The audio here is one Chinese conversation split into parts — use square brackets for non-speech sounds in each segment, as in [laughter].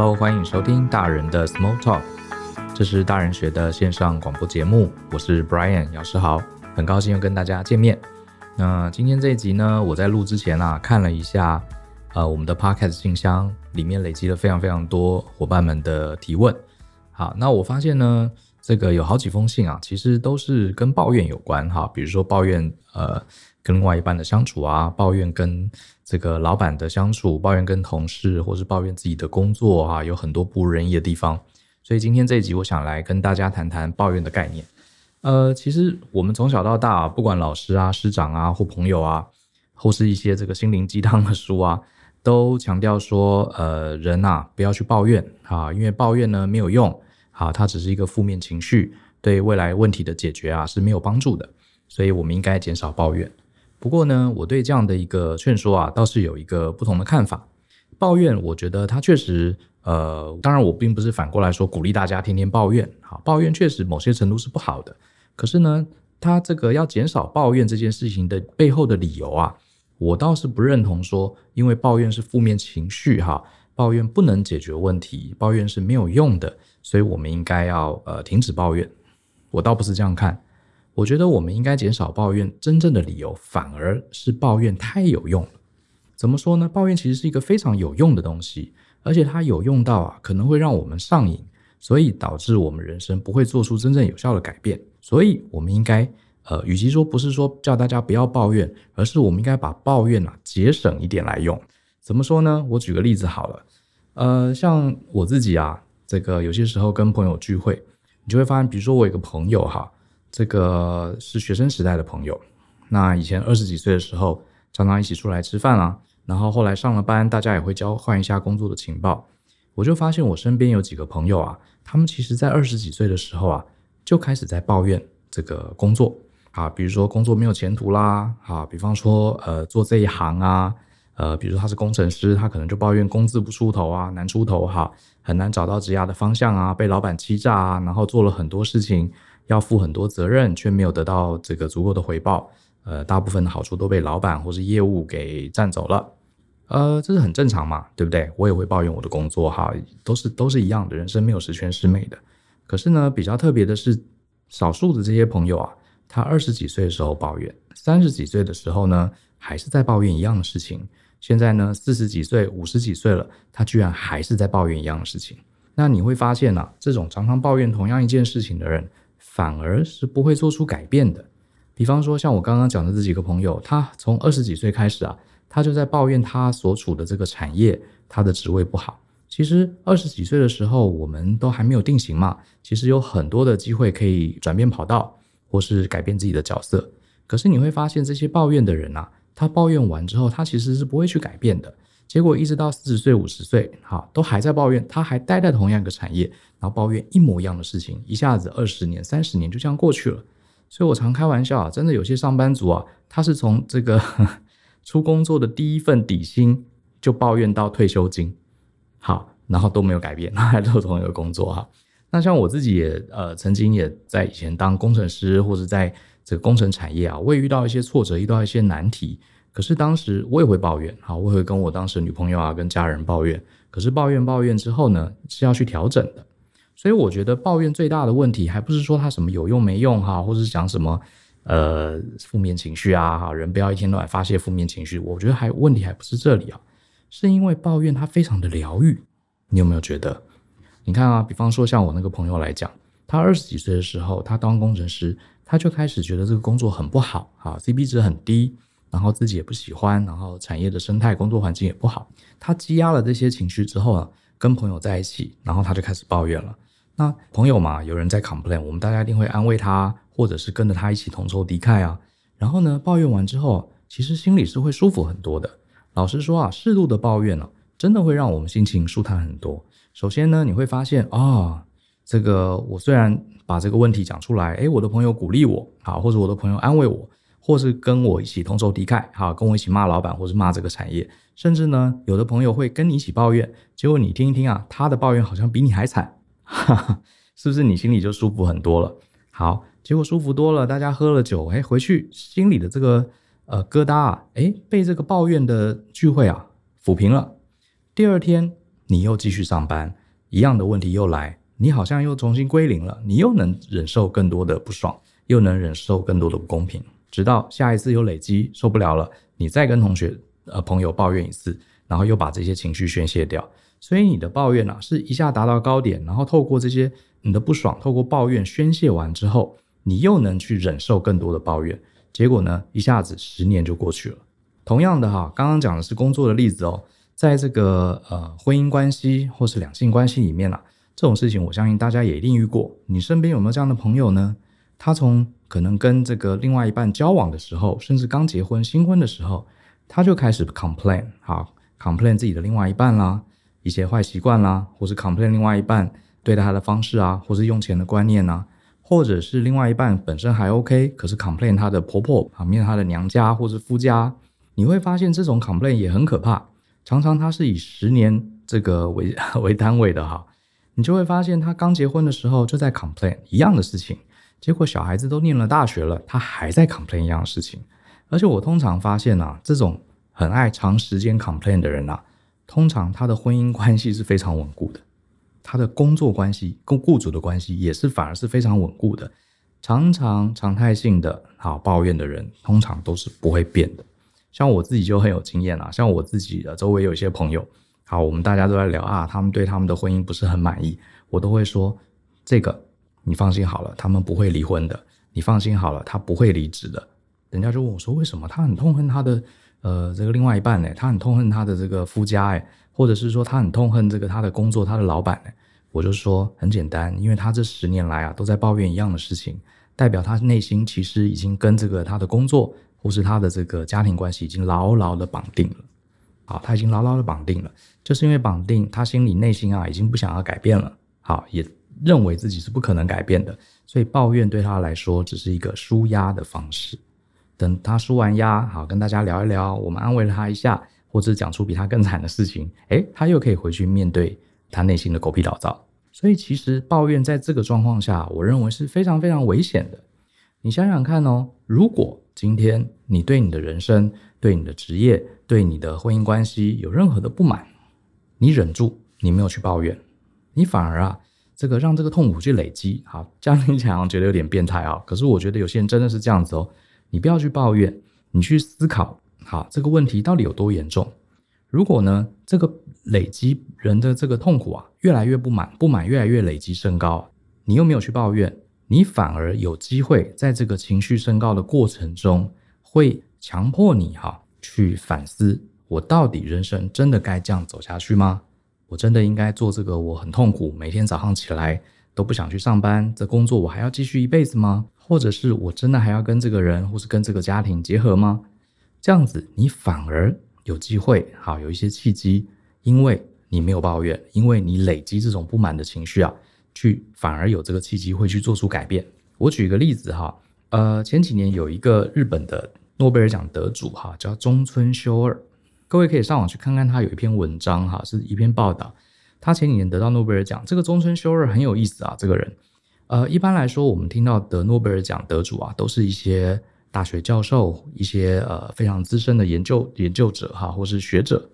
Hello，欢迎收听大人的 Small Talk，这是大人学的线上广播节目，我是 Brian 姚世豪，很高兴又跟大家见面。那今天这一集呢，我在录之前啊，看了一下，呃，我们的 Podcast 信箱里面累积了非常非常多伙伴们的提问。好，那我发现呢，这个有好几封信啊，其实都是跟抱怨有关哈，比如说抱怨呃。跟另外一半的相处啊，抱怨跟这个老板的相处，抱怨跟同事，或是抱怨自己的工作啊，有很多不如人意的地方。所以今天这一集，我想来跟大家谈谈抱怨的概念。呃，其实我们从小到大，不管老师啊、师长啊，或朋友啊，或是一些这个心灵鸡汤的书啊，都强调说，呃，人啊，不要去抱怨啊，因为抱怨呢没有用啊，它只是一个负面情绪，对未来问题的解决啊是没有帮助的。所以我们应该减少抱怨。不过呢，我对这样的一个劝说啊，倒是有一个不同的看法。抱怨，我觉得它确实，呃，当然我并不是反过来说鼓励大家天天抱怨。好，抱怨确实某些程度是不好的。可是呢，他这个要减少抱怨这件事情的背后的理由啊，我倒是不认同说，因为抱怨是负面情绪哈，抱怨不能解决问题，抱怨是没有用的，所以我们应该要呃停止抱怨。我倒不是这样看。我觉得我们应该减少抱怨，真正的理由反而是抱怨太有用了。怎么说呢？抱怨其实是一个非常有用的东西，而且它有用到啊，可能会让我们上瘾，所以导致我们人生不会做出真正有效的改变。所以，我们应该，呃，与其说不是说叫大家不要抱怨，而是我们应该把抱怨啊节省一点来用。怎么说呢？我举个例子好了，呃，像我自己啊，这个有些时候跟朋友聚会，你就会发现，比如说我有个朋友哈。这个是学生时代的朋友，那以前二十几岁的时候，常常一起出来吃饭啊，然后后来上了班，大家也会交换一下工作的情报。我就发现我身边有几个朋友啊，他们其实在二十几岁的时候啊，就开始在抱怨这个工作啊，比如说工作没有前途啦，啊，比方说呃做这一行啊，呃，比如说他是工程师，他可能就抱怨工资不出头啊，难出头哈，很难找到职业的方向啊，被老板欺诈啊，然后做了很多事情。要负很多责任，却没有得到这个足够的回报，呃，大部分的好处都被老板或是业务给占走了，呃，这是很正常嘛，对不对？我也会抱怨我的工作哈，都是都是一样的，人生没有十全十美的。可是呢，比较特别的是，少数的这些朋友啊，他二十几岁的时候抱怨，三十几岁的时候呢，还是在抱怨一样的事情。现在呢，四十几岁、五十几岁了，他居然还是在抱怨一样的事情。那你会发现呢、这种常常抱怨同样一件事情的人，反而是不会做出改变的。比方说，像我刚刚讲的这几个朋友，他从二十几岁开始啊，他就在抱怨他所处的这个产业，他的职位不好。其实二十几岁的时候，我们都还没有定型嘛，其实有很多的机会可以转变跑道，或是改变自己的角色。可是你会发现，这些抱怨的人啊，他抱怨完之后，他其实是不会去改变的。结果一直到四十岁、五十岁，哈，都还在抱怨，他还待在同样一个产业，然后抱怨一模一样的事情，一下子二十年、三十年就这样过去了。所以我常开玩笑啊，真的有些上班族啊，他是从这个 [laughs] 出工作的第一份底薪就抱怨到退休金，好，然后都没有改变，还都同一个工作哈。那像我自己也呃，曾经也在以前当工程师，或者在这个工程产业啊，我也遇到一些挫折，遇到一些难题。可是当时我也会抱怨，好，我也会跟我当时女朋友啊，跟家人抱怨。可是抱怨抱怨之后呢，是要去调整的。所以我觉得抱怨最大的问题，还不是说他什么有用没用哈，或者是讲什么呃负面情绪啊哈，人不要一天到晚发泄负面情绪。我觉得还问题还不是这里啊，是因为抱怨它非常的疗愈。你有没有觉得？你看啊，比方说像我那个朋友来讲，他二十几岁的时候，他当工程师，他就开始觉得这个工作很不好哈，CP 值很低。然后自己也不喜欢，然后产业的生态、工作环境也不好。他积压了这些情绪之后啊，跟朋友在一起，然后他就开始抱怨了。那朋友嘛，有人在 complain，我们大家一定会安慰他，或者是跟着他一起同仇敌忾啊。然后呢，抱怨完之后，其实心里是会舒服很多的。老实说啊，适度的抱怨呢、真的会让我们心情舒坦很多。首先呢，你会发现啊、这个我虽然把这个问题讲出来，诶，我的朋友鼓励我，啊，或者我的朋友安慰我。或是跟我一起同仇敌忾，哈，跟我一起骂老板，或是骂这个产业，甚至呢，有的朋友会跟你一起抱怨，结果你听一听啊，他的抱怨好像比你还惨，哈哈，是不是你心里就舒服很多了？好，结果舒服多了，大家喝了酒，哎，回去心里的这个呃疙瘩啊，哎，被这个抱怨的聚会啊抚平了。第二天你又继续上班，一样的问题又来，你好像又重新归零了，你又能忍受更多的不爽，又能忍受更多的不公平，直到下一次又累积受不了了，你再跟同学呃朋友抱怨一次，然后又把这些情绪宣泄掉。所以你的抱怨啊，是一下达到高点，然后透过这些你的不爽，透过抱怨宣泄完之后，你又能去忍受更多的抱怨，结果呢，一下子十年就过去了。同样的哈，刚刚讲的是工作的例子哦，在这个呃婚姻关系或是两性关系里面啊，这种事情我相信大家也一定遇过。你身边有没有这样的朋友呢？他从可能跟这个另外一半交往的时候，甚至刚结婚新婚的时候，他就开始 complain，好 complain 自己的另外一半啦。一些坏习惯啦，或是 complain 另外一半对待他的方式啊，或是用钱的观念啊，或者是另外一半本身还 OK，可是 complain 他的婆婆旁边他的娘家或是夫家，你会发现这种 complain 也很可怕。常常他是以十年这个为 [laughs] 为单位的哈，你就会发现他刚结婚的时候就在 complain 一样的事情，结果小孩子都念了大学了，他还在 complain 一样的事情。而且我通常发现啊，这种很爱长时间 complain 的人啊。通常他的婚姻关系是非常稳固的，他的工作关系跟雇主的关系也是反而是非常稳固的。常常常态性的好抱怨的人，通常都是不会变的。像我自己就很有经验啊，像我自己的周围有一些朋友，好，我们大家都在聊啊，他们对他们的婚姻不是很满意，我都会说，这个你放心好了，他们不会离婚的，你放心好了，他不会离职的。人家就问我说，为什么？他很痛恨他的。呃，这个另外一半呢，他很痛恨他的这个夫家哎，或者是说他很痛恨这个他的工作，他的老板呢，我就说很简单，因为他这十年来啊都在抱怨一样的事情，代表他内心其实已经跟这个他的工作或是他的这个家庭关系已经牢牢的绑定了。好，他已经牢牢的绑定了，就是因为绑定，他心里内心啊已经不想要改变了，好，也认为自己是不可能改变的，所以抱怨对他来说只是一个舒压的方式。等他舒完压，好，跟大家聊一聊，我们安慰了他一下，或者讲出比他更惨的事情，诶，他又可以回去面对他内心的狗屁倒灶。所以其实抱怨在这个状况下，我认为是非常非常危险的。你想想看哦，如果今天你对你的人生、对你的职业、对你的婚姻关系有任何的不满，你忍住，你没有去抱怨，你反而啊，这个让这个痛苦去累积，好，这样听起来觉得有点变态啊。可是我觉得有些人真的是这样子哦。你不要去抱怨，你去思考，好，这个问题到底有多严重？如果呢，这个累积人的这个痛苦啊，越来越不满，不满越来越累积升高，你又没有去抱怨，你反而有机会在这个情绪升高的过程中，会强迫你哈去反思：我到底人生真的该这样走下去吗？我真的应该做这个？我很痛苦，每天早上起来都不想去上班，这工作我还要继续一辈子吗？或者是我真的还要跟这个人，或是跟这个家庭结合吗？这样子，你反而有机会，好，有一些契机，因为你没有抱怨，因为你累积这种不满的情绪啊，去反而有这个契机会去做出改变。我举一个例子哈，呃，前几年有一个日本的诺贝尔奖得主哈，叫中村修二，各位可以上网去看看他有一篇文章哈，是一篇报道，他前几年得到诺贝尔奖。这个中村修二很有意思啊，这个人。呃，一般来说，我们听到的诺贝尔奖得主啊，都是一些大学教授，一些呃非常资深的研究研究者哈，或是学者。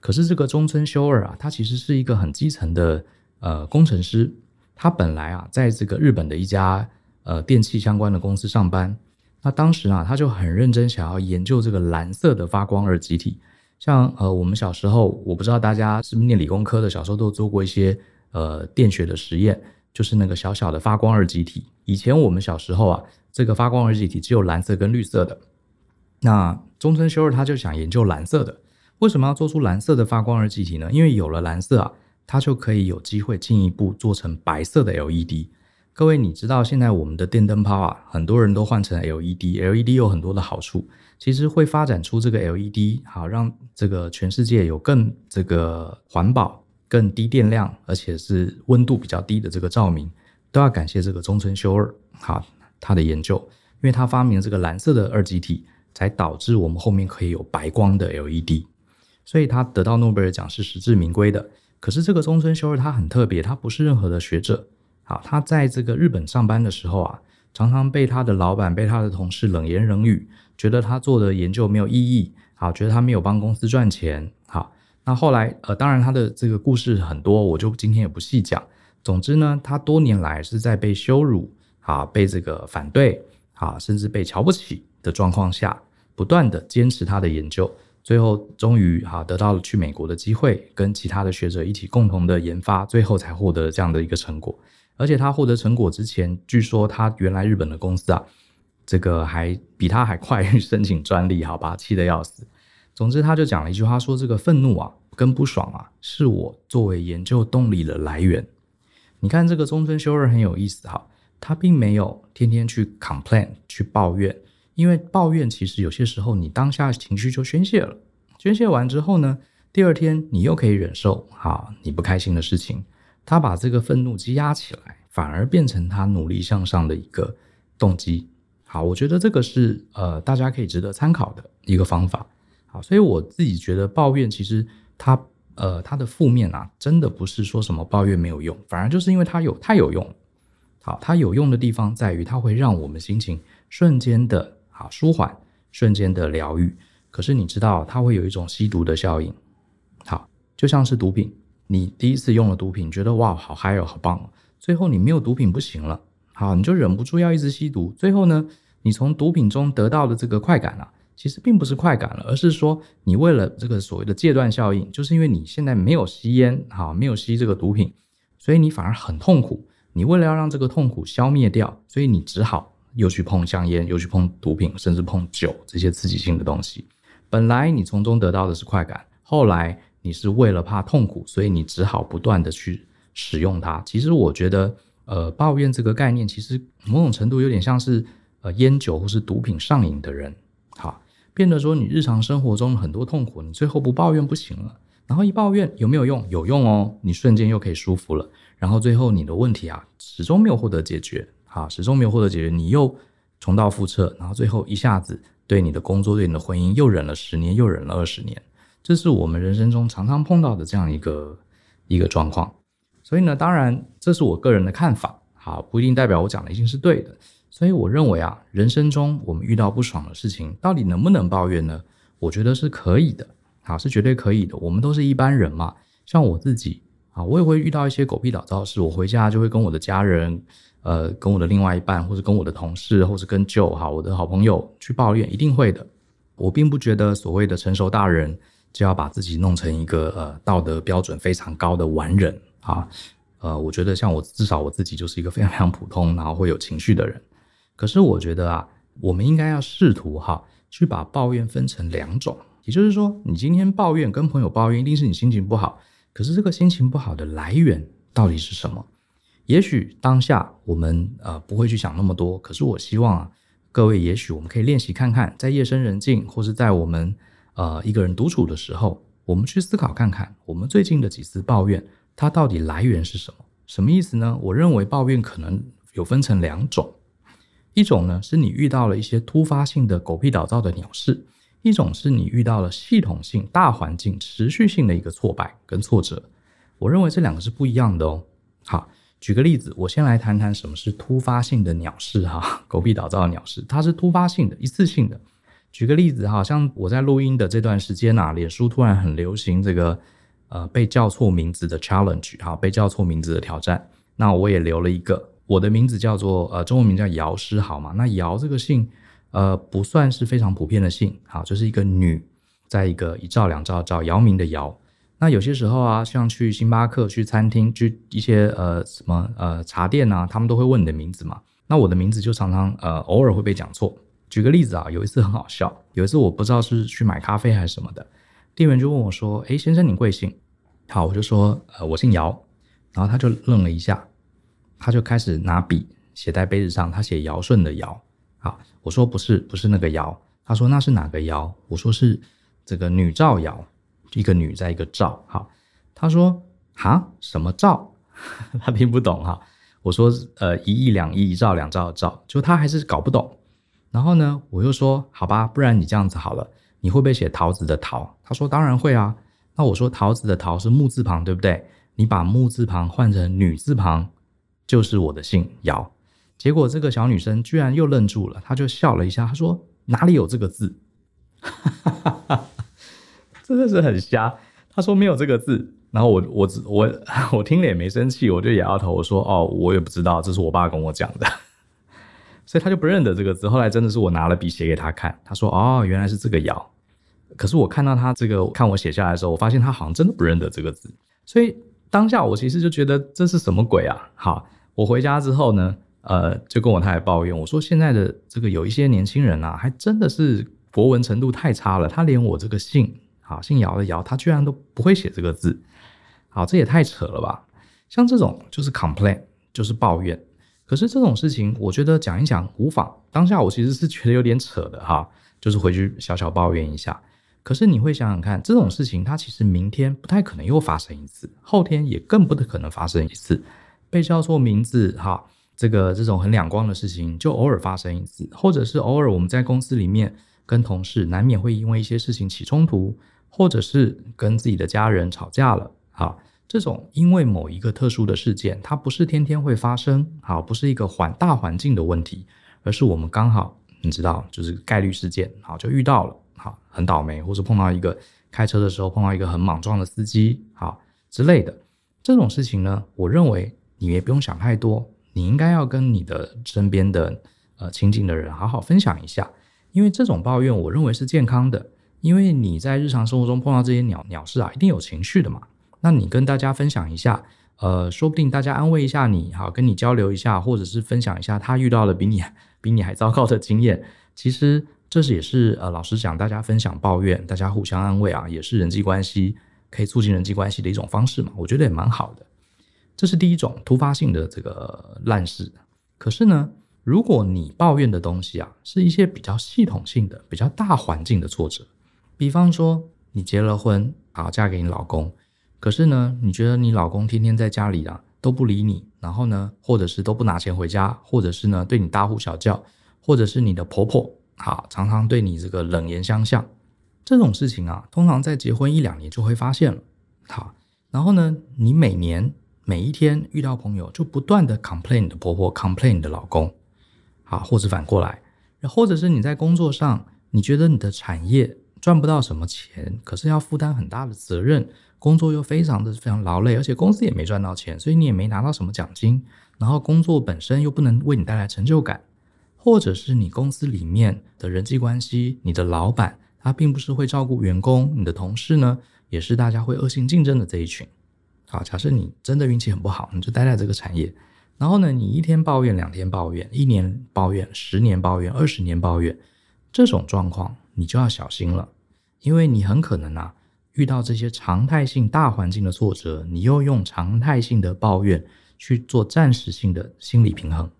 可是这个中村修二啊，他其实是一个很基层的呃工程师。他本来啊，在这个日本的一家呃电器相关的公司上班。那当时啊，他就很认真想要研究这个蓝色的发光二极体。像呃我们小时候，我不知道大家是不是念理工科的，小时候都做过一些呃电学的实验。就是那个小小的发光二极体。以前我们小时候啊，这个发光二极体只有蓝色跟绿色的。那中村修二他就想研究蓝色的。为什么要做出蓝色的发光二极体呢？因为有了蓝色啊，它就可以有机会进一步做成白色的 LED。各位，你知道现在我们的电灯泡啊，很多人都换成 LED。LED 有很多的好处，其实会发展出这个 LED，好让这个全世界有更这个环保。更低电量，而且是温度比较低的这个照明，都要感谢这个中村修二，好，他的研究，因为他发明这个蓝色的二极体，才导致我们后面可以有白光的 LED，所以他得到诺贝尔奖是实至名归的。可是这个中村修二他很特别，他不是任何的学者，好，他在这个日本上班的时候啊，常常被他的老板、被他的同事冷言冷语，觉得他做的研究没有意义，好，觉得他没有帮公司赚钱，好。那后来呃，当然他的这个故事很多，我就今天也不细讲。总之呢，他多年来是在被羞辱啊，被这个反对啊，甚至被瞧不起的状况下，不断的坚持他的研究，最后终于哈得到了去美国的机会，跟其他的学者一起共同的研发，最后才获得这样的一个成果。而且他获得成果之前，据说他原来日本的公司啊，这个还比他还快申请专利，好吧，气得要死。总之，他就讲了一句话，说这个愤怒啊跟不爽啊，是我作为研究动力的来源。你看这个中村修二很有意思哈，他并没有天天去 complain 去抱怨。因为抱怨其实有些时候你当下情绪就宣泄了，宣泄完之后呢，第二天你又可以忍受哈你不开心的事情，他把这个愤怒积压起来，反而变成他努力向上的一个动机。好，我觉得这个是呃大家可以值得参考的一个方法。好，所以我自己觉得抱怨其实它呃它的负面啊，真的不是说什么抱怨没有用，反而就是因为它有太有用。好，它有用的地方在于它会让我们心情瞬间的。啊，舒缓，瞬间的疗愈。可是你知道，它会有一种吸毒的效应。好，就像是毒品，你第一次用了毒品，觉得哇，好嗨哦，好棒哦。最后你没有毒品不行了，好，你就忍不住要一直吸毒。最后呢，你从毒品中得到的这个快感啊，其实并不是快感了，而是说你为了这个所谓的戒断效应，就是因为你现在没有吸烟，好，没有吸这个毒品，所以你反而很痛苦。你为了要让这个痛苦消灭掉，所以你只好。又去碰香烟，又去碰毒品，甚至碰酒这些刺激性的东西。本来你从中得到的是快感，后来你是为了怕痛苦，所以你只好不断的去使用它。其实我觉得，呃，抱怨这个概念，其实某种程度有点像是呃烟酒或是毒品上瘾的人，好，变得说你日常生活中很多痛苦，你最后不抱怨不行了。然后一抱怨有没有用？有用哦，你瞬间又可以舒服了。然后最后你的问题啊，始终没有获得解决。啊，始终没有获得解决，你又重蹈覆辙，然后最后一下子对你的工作、对你的婚姻又忍了十年，又忍了二十年，这是我们人生中常常碰到的这样一个一个状况。所以呢，当然这是我个人的看法，好，不一定代表我讲的一定是对的。所以我认为啊，人生中我们遇到不爽的事情，到底能不能抱怨呢？我觉得是可以的，好，是绝对可以的。我们都是一般人嘛，像我自己啊，我也会遇到一些狗屁倒灶的事，我回家就会跟我的家人。呃，跟我的另外一半，或者跟我的同事，或者跟 Joe 哈，我的好朋友去抱怨，一定会的。我并不觉得所谓的成熟大人就要把自己弄成一个呃道德标准非常高的完人啊。呃，我觉得像我至少我自己就是一个非常非常普通，然后会有情绪的人。可是我觉得啊，我们应该要试图哈，去把抱怨分成两种，也就是说，你今天抱怨跟朋友抱怨，一定是你心情不好。可是这个心情不好的来源到底是什么？也许当下我们呃不会去想那么多，可是我希望啊，各位也许我们可以练习看看，在夜深人静或是在我们呃一个人独处的时候，我们去思考看看，我们最近的几次抱怨，它到底来源是什么？什么意思呢？我认为抱怨可能有分成两种，一种呢是你遇到了一些突发性的狗屁倒灶的鸟事，一种是你遇到了系统性大环境持续性的一个挫败跟挫折。我认为这两个是不一样的哦。好。举个例子，我先来谈谈什么是突发性的鸟事哈，狗屁倒灶的鸟事，它是突发性的、一次性的。举个例子哈，像我在录音的这段时间呐，脸书突然很流行这个呃被叫错名字的 challenge 哈，被叫错名字的挑战。那我也留了一个，我的名字叫做呃中文名叫姚诗豪嘛。那姚这个姓呃不算是非常普遍的姓，好，就是一个女，在一个一兆两赵赵姚明的姚。那有些时候啊，像去星巴克、去餐厅、去一些呃什么呃茶店啊，他们都会问你的名字嘛。那我的名字就常常呃偶尔会被讲错。举个例子啊，有一次很好笑，有一次我不知道是去买咖啡还是什么的，店员就问我说：“诶，先生，你贵姓？”好，我就说：“呃，我姓姚。”然后他就愣了一下，他就开始拿笔写在杯子上，他写姚顺的姚。好，我说不是，不是那个姚。他说那是哪个姚？我说是这个女赵姚。一个女在一个赵，好，他说哈什么赵？[laughs] 他听不懂哈。我说呃一亿两亿一兆两兆的兆，就他还是搞不懂。然后呢，我又说好吧，不然你这样子好了，你会不会写桃子的桃？他说当然会啊。那我说桃子的桃是木字旁对不对？你把木字旁换成女字旁，就是我的姓姚。结果这个小女生居然又愣住了，她就笑了一下，她说哪里有这个字？哈哈哈。真的是很瞎，她说没有这个字，然后我我我我听了也没生气，我就摇摇头，我说哦，我也不知道，这是我爸跟我讲的，所以他就不认得这个字。后来真的是我拿了笔写给他看，他说哦，原来是这个爻。可是我看到他这个看我写下来的时候，我发现他好像真的不认得这个字，所以当下我其实就觉得这是什么鬼啊？好，我回家之后呢，呃，就跟我太太抱怨，我说现在的这个有一些年轻人啊，还真的是国文程度太差了，他连我这个姓，好，姓姚的姚，他居然都不会写这个字，好，这也太扯了吧？像这种就是 complain，就是抱怨。可是这种事情，我觉得讲一讲无妨。当下我其实是觉得有点扯的哈，[laughs] 就是回去小小抱怨一下。可是你会想想看，这种事情它其实明天不太可能又发生一次，后天也更不可能发生一次。被叫错名字，哈，这个这种很两光的事情就偶尔发生一次，或者是偶尔我们在公司里面跟同事难免会因为一些事情起冲突，或者是跟自己的家人吵架了，哈，这种因为某一个特殊的事件，它不是天天会发生，好，不是一个环大环境的问题，而是我们刚好你知道，就是概率事件，好，就遇到了。好，很倒霉，或是碰到一个开车的时候碰到一个很莽撞的司机，好之类的这种事情呢，我认为你也不用想太多，你应该要跟你的身边的呃亲近的人好好分享一下，因为这种抱怨我认为是健康的，因为你在日常生活中碰到这些鸟鸟事啊，一定有情绪的嘛，那你跟大家分享一下，呃，说不定大家安慰一下你，好，跟你交流一下，或者是分享一下他遇到了比你 [laughs] 比你还糟糕的经验，其实。这是也是呃，老实讲，大家分享抱怨，大家互相安慰啊，也是人际关系可以促进人际关系的一种方式嘛。我觉得也蛮好的。这是第一种突发性的这个烂事。可是呢，如果你抱怨的东西啊，是一些比较系统性的、比较大环境的挫折，比方说你结了婚，好嫁给你老公，可是呢，你觉得你老公天天在家里啊都不理你，然后呢，或者是都不拿钱回家，或者是呢对你大呼小叫，或者是你的婆婆。啊，常常对你这个冷言相向，这种事情啊，通常在结婚一两年就会发现了。好，然后呢，你每年每一天遇到朋友，就不断的 complain 你的婆婆，complain 你的老公，啊，或者反过来，或者是你在工作上，你觉得你的产业赚不到什么钱，可是要负担很大的责任，工作又非常的非常劳累，而且公司也没赚到钱，所以你也没拿到什么奖金，然后工作本身又不能为你带来成就感。或者是你公司里面的人际关系，你的老板他并不是会照顾员工，你的同事呢也是大家会恶性竞争的这一群。好，假设你真的运气很不好，你就待在这个产业，然后呢，你一天抱怨，两天抱怨，一年抱怨，十年抱怨，二十年抱怨，这种状况你就要小心了，因为你很可能啊遇到这些常态性大环境的挫折，你又用常态性的抱怨去做暂时性的心理平衡。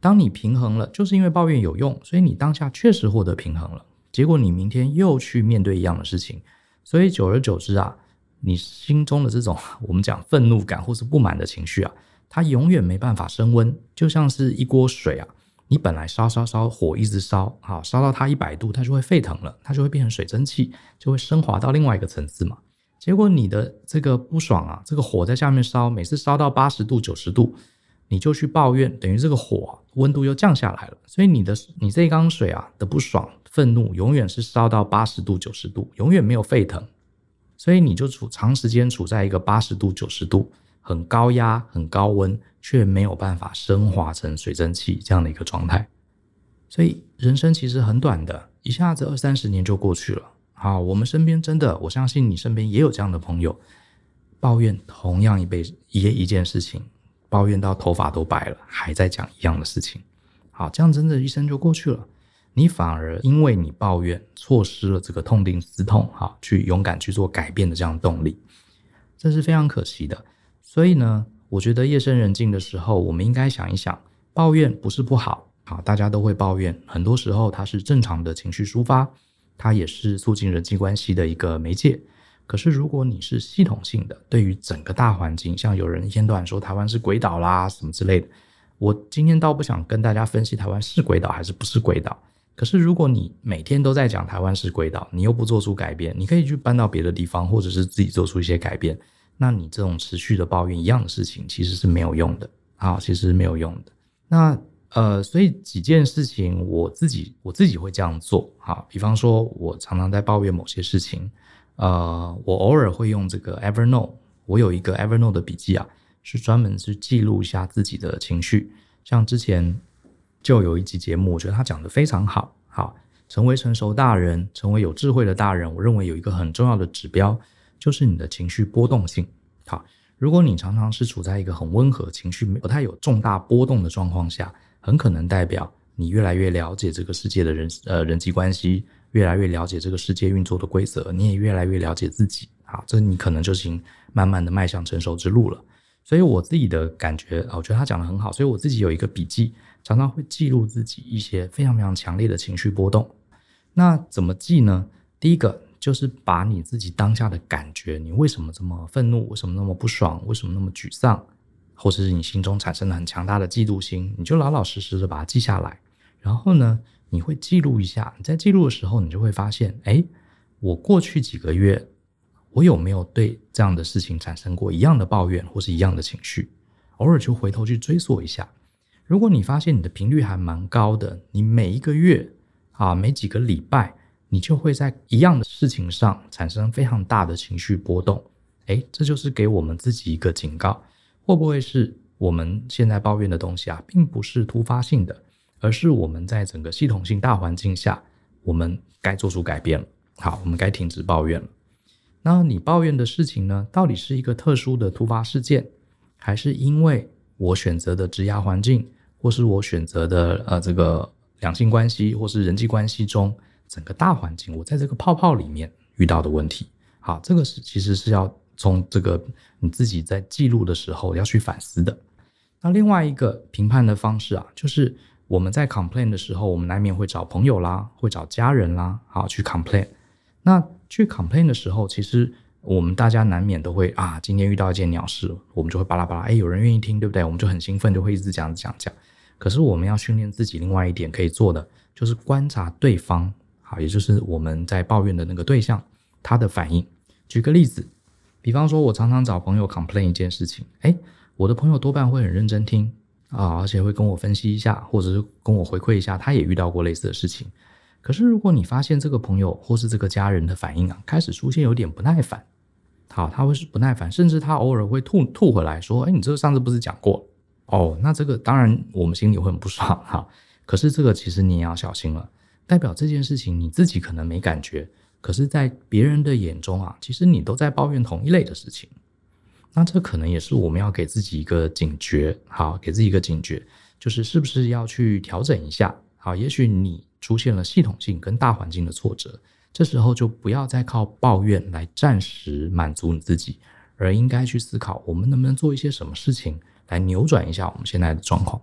当你平衡了，就是因为抱怨有用，所以你当下确实获得平衡了。结果你明天又去面对一样的事情，所以久而久之啊，你心中的这种我们讲愤怒感或是不满的情绪啊，它永远没办法升温，就像是一锅水啊，你本来烧烧烧火一直烧，好烧到它一百度，它就会沸腾了，它就会变成水蒸气，就会升华到另外一个层次嘛。结果你的这个不爽啊，这个火在下面烧，每次烧到八十度、九十度。你就去抱怨，等于这个火温度又降下来了，所以你的你这一缸水啊的不爽、愤怒，永远是烧到八十度、九十度，永远没有沸腾，所以你就处长时间处在一个八十度、九十度很高压、很高温，却没有办法升华成水蒸气这样的一个状态。所以人生其实很短的，一下子二三十年就过去了。好，我们身边真的，我相信你身边也有这样的朋友，抱怨同样一辈一一件事情。抱怨到头发都白了，还在讲一样的事情。好，这样真的一生就过去了。你反而因为你抱怨，错失了这个痛定思痛，哈，去勇敢去做改变的这样动力，这是非常可惜的。所以呢，我觉得夜深人静的时候，我们应该想一想，抱怨不是不好，啊，大家都会抱怨，很多时候它是正常的情绪抒发，它也是促进人际关系的一个媒介。可是，如果你是系统性的，对于整个大环境，像有人一天到晚说台湾是鬼岛啦什么之类的，我今天倒不想跟大家分析台湾是鬼岛还是不是鬼岛。可是，如果你每天都在讲台湾是鬼岛，你又不做出改变，你可以去搬到别的地方，或者是自己做出一些改变。那你这种持续的抱怨一样的事情，其实是没有用的。啊，其实是没有用的。那呃，所以几件事情，我自己我自己会这样做。好，比方说，我常常在抱怨某些事情。呃，我偶尔会用这个 Evernote，我有一个 Evernote 的笔记啊，是专门是记录一下自己的情绪。像之前就有一集节目，我觉得他讲的非常好。好，成为成熟大人，成为有智慧的大人，我认为有一个很重要的指标，就是你的情绪波动性。好，如果你常常是处在一个很温和、情绪不太有重大波动的状况下，很可能代表你越来越了解这个世界的人呃人际关系。越来越了解这个世界运作的规则，你也越来越了解自己啊，这你可能就行慢慢的迈向成熟之路了。所以我自己的感觉啊，我觉得他讲的很好，所以我自己有一个笔记，常常会记录自己一些非常非常强烈的情绪波动。那怎么记呢？第一个就是把你自己当下的感觉，你为什么这么愤怒？为什么那么不爽？为什么那么沮丧？或者是你心中产生了很强大的嫉妒心，你就老老实实的把它记下来，然后呢，你会记录一下，你在记录的时候，你就会发现，哎，我过去几个月，我有没有对这样的事情产生过一样的抱怨或是一样的情绪？偶尔就回头去追溯一下。如果你发现你的频率还蛮高的，你每一个月啊，每几个礼拜，你就会在一样的事情上产生非常大的情绪波动。哎，这就是给我们自己一个警告，会不会是我们现在抱怨的东西啊，并不是突发性的？而是我们在整个系统性大环境下，我们该做出改变了。好，我们该停止抱怨了。那你抱怨的事情呢？到底是一个特殊的突发事件，还是因为我选择的职涯环境，或是我选择的呃这个两性关系，或是人际关系中整个大环境，我在这个泡泡里面遇到的问题？好，这个是其实是要从这个你自己在记录的时候要去反思的。那另外一个评判的方式啊，就是。我们在 complain 的时候，我们难免会找朋友啦，会找家人啦，好去 complain。那去 complain 的时候，其实我们大家难免都会啊，今天遇到一件鸟事，我们就会巴拉巴拉，哎，有人愿意听，对不对？我们就很兴奋，就会一直讲讲讲。可是我们要训练自己，另外一点可以做的就是观察对方，好，也就是我们在抱怨的那个对象，他的反应。举个例子，比方说，我常常找朋友 complain 一件事情，哎，我的朋友多半会很认真听。啊，而且会跟我分析一下，或者是跟我回馈一下，他也遇到过类似的事情。可是，如果你发现这个朋友或是这个家人的反应啊，开始出现有点不耐烦，好，他会是不耐烦，甚至他偶尔会吐吐回来说：“哎，你这个上次不是讲过？”哦，那这个当然我们心里会很不爽哈。可是这个其实你也要小心了，代表这件事情你自己可能没感觉，可是在别人的眼中啊，其实你都在抱怨同一类的事情。那这可能也是我们要给自己一个警觉，好，给自己一个警觉，就是是不是要去调整一下，好，也许你出现了系统性跟大环境的挫折，这时候就不要再靠抱怨来暂时满足你自己，而应该去思考，我们能不能做一些什么事情来扭转一下我们现在的状况。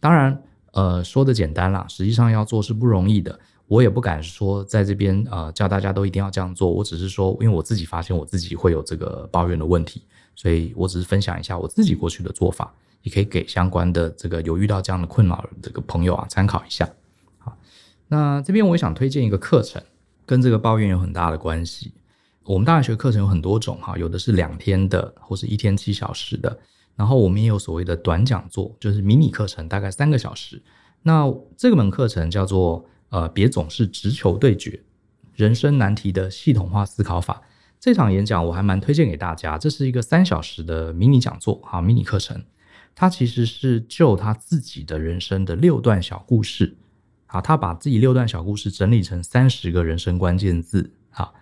当然，呃，说的简单啦，实际上要做是不容易的。我也不敢说在这边呃叫大家都一定要这样做，我只是说，因为我自己发现我自己会有这个抱怨的问题。所以我只是分享一下我自己过去的做法，也可以给相关的这个有遇到这样的困扰的这个朋友啊参考一下。好，那这边我也想推荐一个课程，跟这个抱怨有很大的关系。我们大学课程有很多种哈，有的是两天的，或是一天七小时的。然后我们也有所谓的短讲座，就是迷你课程，大概三个小时。那这个门课程叫做呃，别总是直球对决，人生难题的系统化思考法。这场演讲我还蛮推荐给大家，这是一个三小时的迷你讲座，哈，迷你课程。他其实是就他自己的人生的六段小故事，啊，他把自己六段小故事整理成三十个人生关键字，好，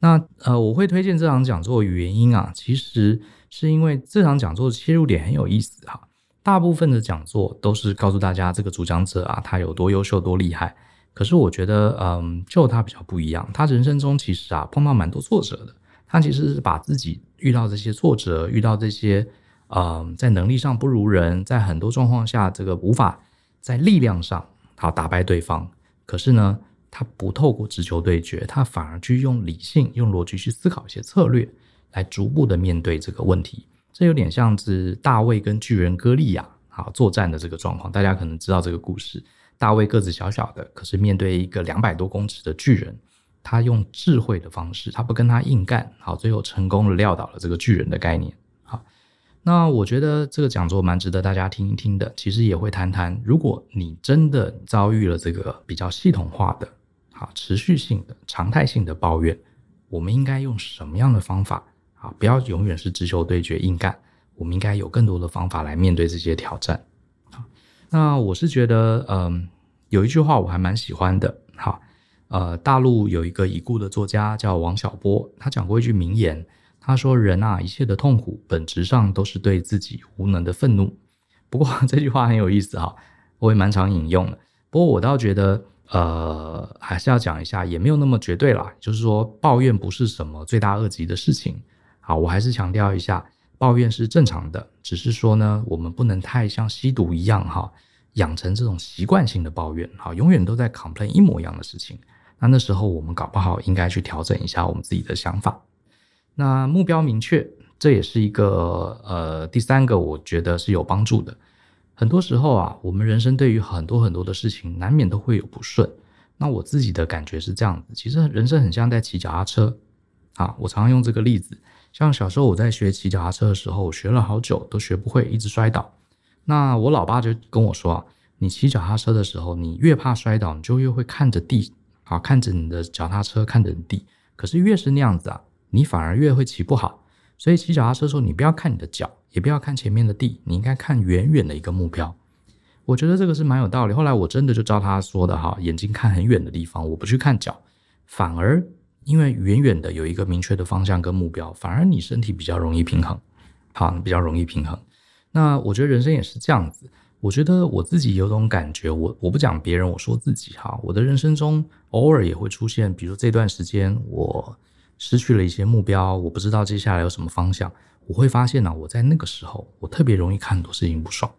那呃，我会推荐这场讲座的原因啊，其实是因为这场讲座的切入点很有意思哈。大部分的讲座都是告诉大家这个主讲者啊，他有多优秀、多厉害。可是我觉得，嗯，就他比较不一样，他人生中其实啊碰到蛮多挫折的。他其实是把自己遇到这些挫折，遇到这些，嗯，在能力上不如人，在很多状况下，这个无法在力量上好打败对方。可是呢，他不透过直球对决，他反而去用理性、用逻辑去思考一些策略，来逐步的面对这个问题。这有点像是大卫跟巨人歌利亚好作战的这个状况。大家可能知道这个故事，大卫个子小小的，可是面对一个两百多公尺的巨人。他用智慧的方式，他不跟他硬干，好，最后成功的撂倒了这个巨人的概念。好，那我觉得这个讲座蛮值得大家听一听的。其实也会谈谈，如果你真的遭遇了这个比较系统化的、好持续性的、常态性的抱怨，我们应该用什么样的方法不要永远是直球对决硬干，我们应该有更多的方法来面对这些挑战。那我是觉得，嗯、有一句话我还蛮喜欢的，哈，呃，大陆有一个已故的作家叫王小波，他讲过一句名言，他说：“人啊，一切的痛苦本质上都是对自己无能的愤怒。”不过这句话很有意思哈，我也蛮常引用的。不过我倒觉得，呃，还是要讲一下，也没有那么绝对啦。就是说，抱怨不是什么罪大恶极的事情。好，我还是强调一下。抱怨是正常的，只是说呢，我们不能太像吸毒一样哈，养成这种习惯性的抱怨，好，永远都在 complain 一模一样的事情。那那时候我们搞不好应该去调整一下我们自己的想法。那目标明确，这也是一个呃第三个，我觉得是有帮助的。很多时候啊，我们人生对于很多很多的事情，难免都会有不顺。那我自己的感觉是这样子，其实人生很像在骑脚踏车啊，我常常用这个例子。像小时候我在学骑脚踏车的时候，学了好久都学不会，一直摔倒。那我老爸就跟我说啊，你骑脚踏车的时候，你越怕摔倒，你就越会看着地，啊，看着你的脚踏车，看着地。可是越是那样子啊，你反而越会骑不好。所以骑脚踏车的时候，你不要看你的脚，也不要看前面的地，你应该看远远的一个目标。我觉得这个是蛮有道理。后来我真的就照他说的哈，眼睛看很远的地方，我不去看脚，反而。因为远远的有一个明确的方向跟目标，反而你身体比较容易平衡，好，比较容易平衡。那我觉得人生也是这样子。我觉得我自己有种感觉，我我不讲别人，我说自己哈。我的人生中偶尔也会出现，比如这段时间我失去了一些目标，我不知道接下来有什么方向。我会发现呢，我在那个时候，我特别容易看很多事情不爽。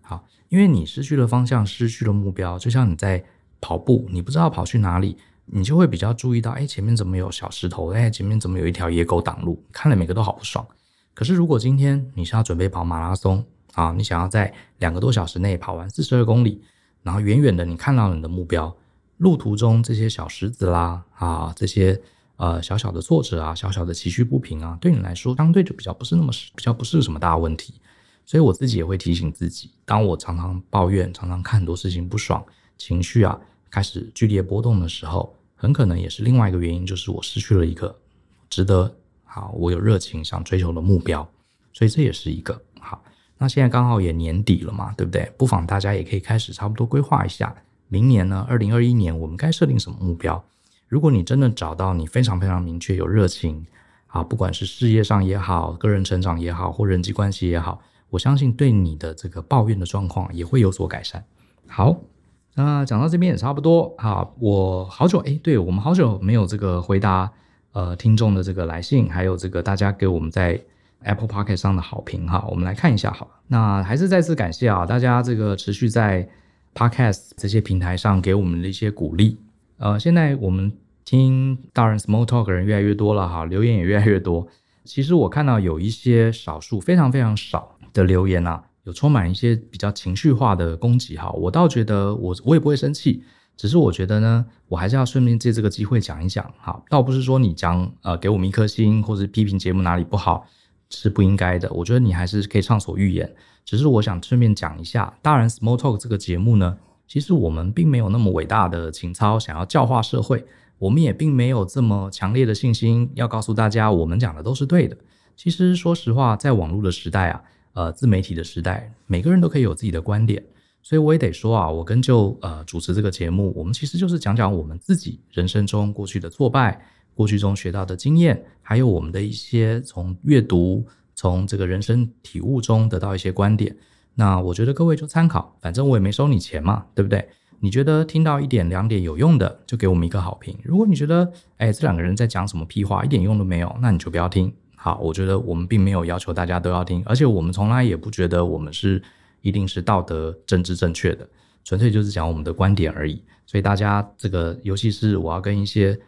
好，因为你失去了方向，失去了目标，就像你在跑步，你不知道跑去哪里。你就会比较注意到，哎，前面怎么有小石头？哎，前面怎么有一条野狗挡路？看了每个都好不爽。可是如果今天你是要准备跑马拉松啊，你想要在两个多小时内跑完四十二公里，然后远远的你看到了你的目标，路途中这些小石子啦，啊，这些呃小小的挫折啊，小小的崎岖不平啊，对你来说相对就比较不是那么比较不是什么大问题。所以我自己也会提醒自己，当我常常抱怨，常常看很多事情不爽，情绪啊。开始剧烈波动的时候，很可能也是另外一个原因，就是我失去了一个值得好，我有热情想追求的目标，所以这也是一个好。那现在刚好也年底了嘛，对不对？不妨大家也可以开始差不多规划一下，明年呢，二零二一年我们该设定什么目标？如果你真的找到你非常非常明确有热情啊，不管是事业上也好，个人成长也好，或人际关系也好，我相信对你的这个抱怨的状况也会有所改善。好。那讲到这边也差不多哈，我好久诶，对，我们好久没有这个回答呃听众的这个来信，还有这个大家给我们在 Apple Podcast 上的好评哈，我们来看一下好了。那还是再次感谢啊，大家这个持续在 Podcast 这些平台上给我们的一些鼓励。呃，现在我们听大人 Small Talk 的人越来越多了哈，留言也越来越多。其实我看到有一些少数非常非常少的留言啊。有充满一些比较情绪化的攻击哈，我倒觉得我我也不会生气，只是我觉得呢，我还是要顺便借这个机会讲一讲哈，倒不是说你讲呃给我们一颗星或者批评节目哪里不好是不应该的，我觉得你还是可以畅所欲言，只是我想顺便讲一下，大人 Small Talk 这个节目呢，其实我们并没有那么伟大的情操想要教化社会，我们也并没有这么强烈的信心要告诉大家我们讲的都是对的，其实说实话，在网络的时代啊。呃，自媒体的时代，每个人都可以有自己的观点，所以我也得说啊，我跟就呃主持这个节目，我们其实就是讲讲我们自己人生中过去的挫败，过去中学到的经验，还有我们的一些从阅读、从这个人生体悟中得到一些观点。那我觉得各位就参考，反正我也没收你钱嘛，对不对？你觉得听到一点两点有用的，就给我们一个好评。如果你觉得，哎，这两个人在讲什么屁话，一点用都没有，那你就不要听。好，我觉得我们并没有要求大家都要听，而且我们从来也不觉得我们是一定是道德政治正确的，纯粹就是讲我们的观点而已。所以大家这个，尤其是我要跟一些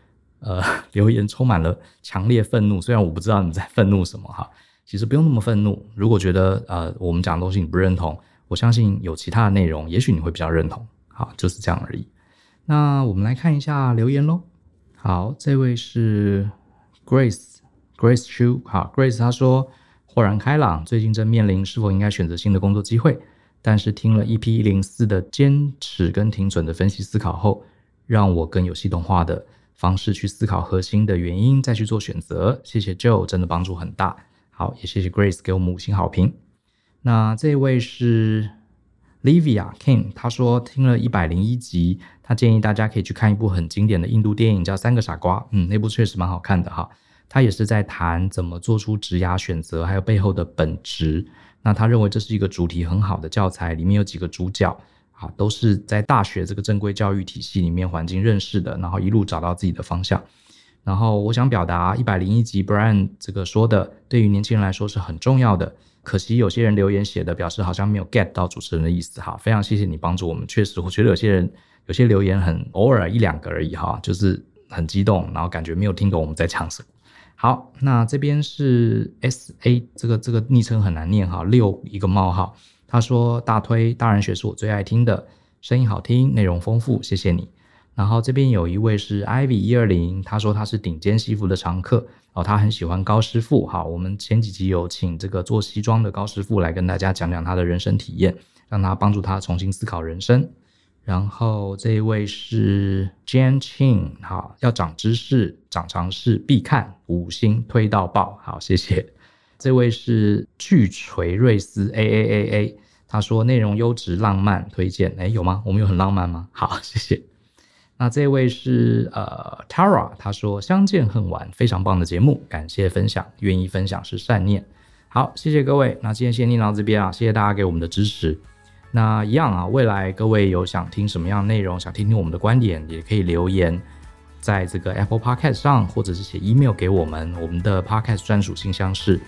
呃 [laughs] 留言充满了强烈愤怒，虽然我不知道你在愤怒什么哈，其实不用那么愤怒。如果觉得呃我们讲的东西你不认同，我相信有其他的内容，也许你会比较认同。好，就是这样而已。那我们来看一下留言喽。好，这位是 Grace。Grace Chu，好，Grace，她说豁然开朗，最近正面临是否应该选择新的工作机会，但是听了 EP 一零四的坚持跟停损的分析思考后，让我更有系统化的方式去思考核心的原因，再去做选择。谢谢 Joe，真的帮助很大。好，也谢谢 Grace 给我们五星好评。那这位是 Livia King，他说听了一百零一集，他建议大家可以去看一部很经典的印度电影，叫《三个傻瓜》。嗯，那部确实蛮好看的哈。他也是在谈怎么做出职涯选择，还有背后的本质。那他认为这是一个主题很好的教材，里面有几个主角啊，都是在大学这个正规教育体系里面环境认识的，然后一路找到自己的方向。然后我想表达一百零一集 Brian 这个说的，对于年轻人来说是很重要的。可惜有些人留言写的表示好像没有 get 到主持人的意思哈，非常谢谢你帮助我们。确实，我觉得有些人有些留言很偶尔一两个而已哈，就是很激动，然后感觉没有听懂我们在讲什么。好，那这边是 S A 这个这个昵称很难念哈，六一个冒号。他说大推大人学是我最爱听的，声音好听，内容丰富，谢谢你。然后这边有一位是 Ivy 一二零，他说他是顶尖西服的常客哦，他很喜欢高师傅。好，我们前几集有请这个做西装的高师傅来跟大家讲讲他的人生体验，让他帮助他重新思考人生。然后这一位是 Jan Chin，好，要长知识、长常识必看，五星推到爆，好，谢谢。[laughs] 这位是巨锤瑞斯 A A A A，他说内容优质、浪漫，推荐。诶，有吗？我们有很浪漫吗？好，谢谢。那这位是呃 Tara，他说相见恨晚，非常棒的节目，感谢分享，愿意分享是善念。好，谢谢各位。那今天先念到这边啊，谢谢大家给我们的支持。那一样啊，未来各位有想听什么样的内容，想听听我们的观点，也可以留言在这个 Apple Podcast 上，或者是写 email 给我们。我们的 Podcast 专属信箱是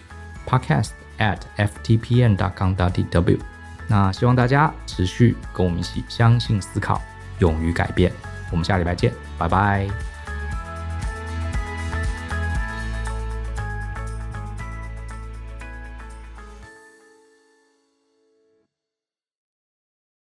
podcast at ftpn. dot com. dot tw。那希望大家持续跟我们一起相信、思考、勇于改变。我们下礼拜见，拜拜。